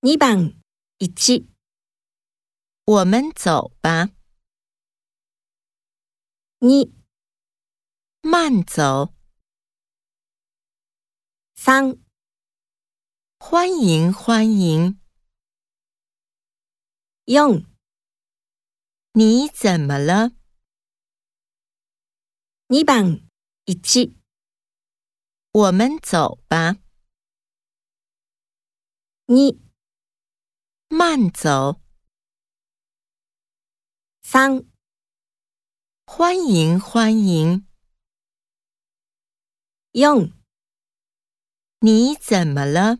2番一。我们走吧，二。慢走，三。欢迎欢迎。用你怎么了？二番一。我们走吧，2慢走，三欢迎欢迎。用你怎么了？